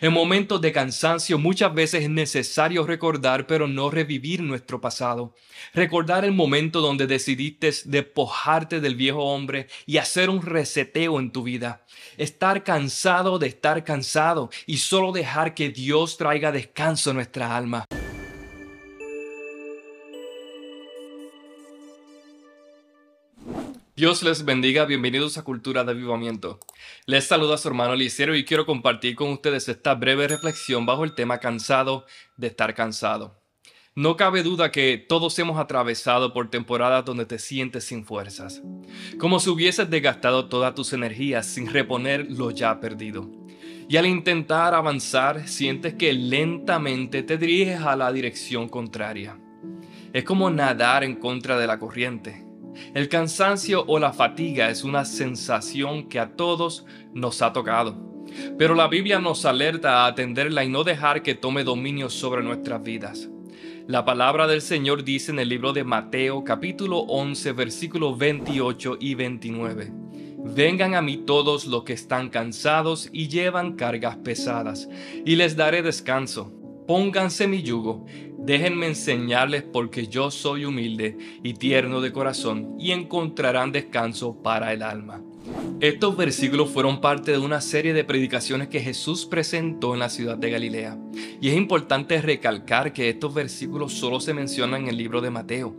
En momentos de cansancio muchas veces es necesario recordar pero no revivir nuestro pasado. Recordar el momento donde decidiste despojarte del viejo hombre y hacer un reseteo en tu vida. Estar cansado de estar cansado y solo dejar que Dios traiga descanso a nuestra alma. Dios les bendiga, bienvenidos a Cultura de Avivamiento. Les saluda su hermano Licero y quiero compartir con ustedes esta breve reflexión bajo el tema cansado de estar cansado. No cabe duda que todos hemos atravesado por temporadas donde te sientes sin fuerzas, como si hubieses desgastado todas tus energías sin reponer lo ya perdido. Y al intentar avanzar, sientes que lentamente te diriges a la dirección contraria. Es como nadar en contra de la corriente el cansancio o la fatiga es una sensación que a todos nos ha tocado. Pero la Biblia nos alerta a atenderla y no dejar que tome dominio sobre nuestras vidas. La palabra del Señor dice en el libro de Mateo capítulo 11 versículos 28 y 29. Vengan a mí todos los que están cansados y llevan cargas pesadas, y les daré descanso. Pónganse mi yugo Déjenme enseñarles porque yo soy humilde y tierno de corazón y encontrarán descanso para el alma. Estos versículos fueron parte de una serie de predicaciones que Jesús presentó en la ciudad de Galilea. Y es importante recalcar que estos versículos solo se mencionan en el libro de Mateo.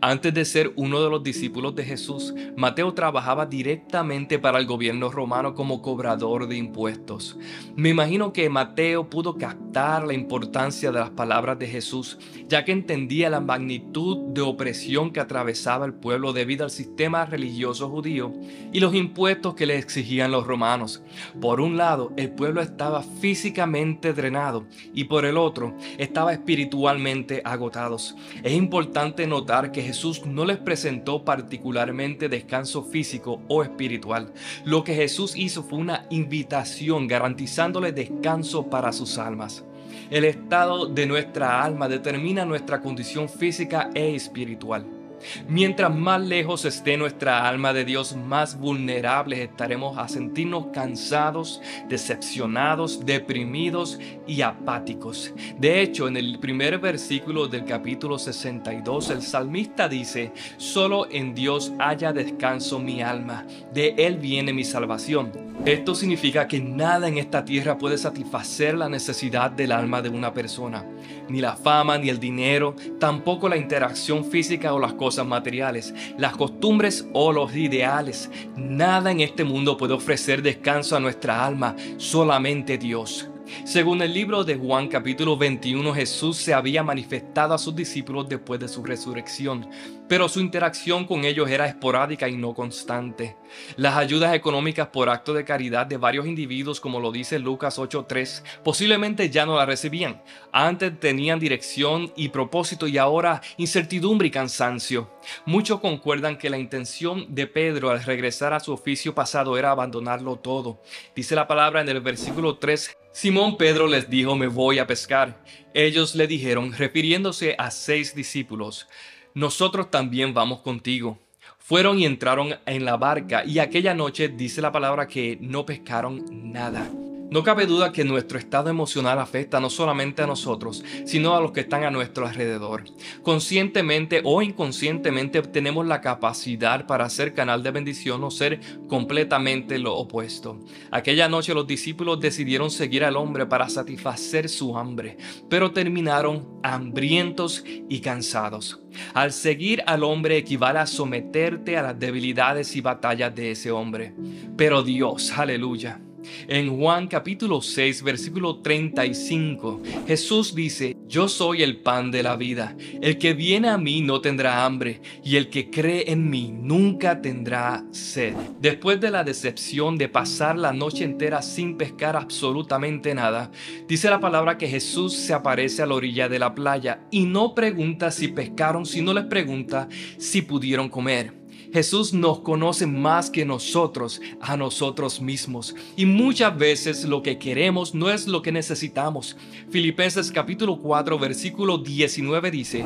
Antes de ser uno de los discípulos de Jesús, Mateo trabajaba directamente para el gobierno romano como cobrador de impuestos. Me imagino que Mateo pudo captar la importancia de las palabras de Jesús, ya que entendía la magnitud de opresión que atravesaba el pueblo debido al sistema religioso judío y los impuestos que le exigían los romanos. Por un lado, el pueblo estaba físicamente drenado y por el otro, estaba espiritualmente agotados. Es importante notar que Jesús no les presentó particularmente descanso físico o espiritual. Lo que Jesús hizo fue una invitación garantizándoles descanso para sus almas. El estado de nuestra alma determina nuestra condición física e espiritual. Mientras más lejos esté nuestra alma de Dios, más vulnerables estaremos a sentirnos cansados, decepcionados, deprimidos y apáticos. De hecho, en el primer versículo del capítulo 62, el salmista dice, solo en Dios haya descanso mi alma, de Él viene mi salvación. Esto significa que nada en esta tierra puede satisfacer la necesidad del alma de una persona. Ni la fama, ni el dinero, tampoco la interacción física o las cosas materiales, las costumbres o los ideales. Nada en este mundo puede ofrecer descanso a nuestra alma, solamente Dios. Según el libro de Juan capítulo 21, Jesús se había manifestado a sus discípulos después de su resurrección, pero su interacción con ellos era esporádica y no constante. Las ayudas económicas por acto de caridad de varios individuos, como lo dice Lucas 8.3, posiblemente ya no la recibían. Antes tenían dirección y propósito y ahora incertidumbre y cansancio. Muchos concuerdan que la intención de Pedro al regresar a su oficio pasado era abandonarlo todo. Dice la palabra en el versículo 3, Simón Pedro les dijo, me voy a pescar. Ellos le dijeron, refiriéndose a seis discípulos, nosotros también vamos contigo. Fueron y entraron en la barca y aquella noche dice la palabra que no pescaron nada. No cabe duda que nuestro estado emocional afecta no solamente a nosotros, sino a los que están a nuestro alrededor. Conscientemente o inconscientemente tenemos la capacidad para ser canal de bendición o ser completamente lo opuesto. Aquella noche los discípulos decidieron seguir al hombre para satisfacer su hambre, pero terminaron hambrientos y cansados. Al seguir al hombre equivale a someterte a las debilidades y batallas de ese hombre. Pero Dios, aleluya en Juan capítulo 6, versículo 35, Jesús dice, Yo soy el pan de la vida. El que viene a mí no tendrá hambre, y el que cree en mí nunca tendrá sed. Después de la decepción de pasar la noche entera sin pescar absolutamente nada, dice la palabra que Jesús se aparece a la orilla de la playa y no pregunta si pescaron, sino les pregunta si pudieron comer. Jesús nos conoce más que nosotros a nosotros mismos. Y muchas veces lo que queremos no es lo que necesitamos. Filipenses capítulo 4 versículo 19 dice,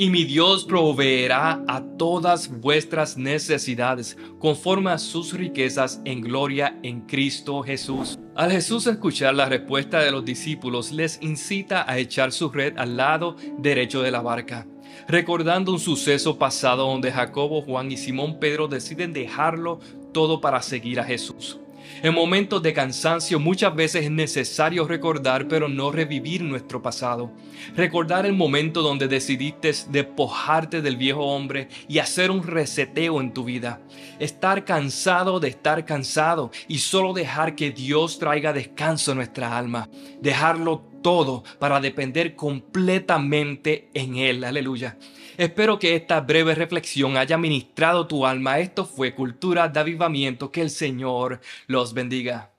y mi Dios proveerá a todas vuestras necesidades conforme a sus riquezas en gloria en Cristo Jesús. Al Jesús escuchar la respuesta de los discípulos, les incita a echar su red al lado derecho de la barca, recordando un suceso pasado donde Jacobo, Juan y Simón Pedro deciden dejarlo todo para seguir a Jesús. En momentos de cansancio muchas veces es necesario recordar pero no revivir nuestro pasado. Recordar el momento donde decidiste despojarte del viejo hombre y hacer un reseteo en tu vida. Estar cansado de estar cansado y solo dejar que Dios traiga descanso a nuestra alma. Dejarlo todo para depender completamente en Él. Aleluya. Espero que esta breve reflexión haya ministrado tu alma. Esto fue Cultura de Avivamiento. Que el Señor los bendiga.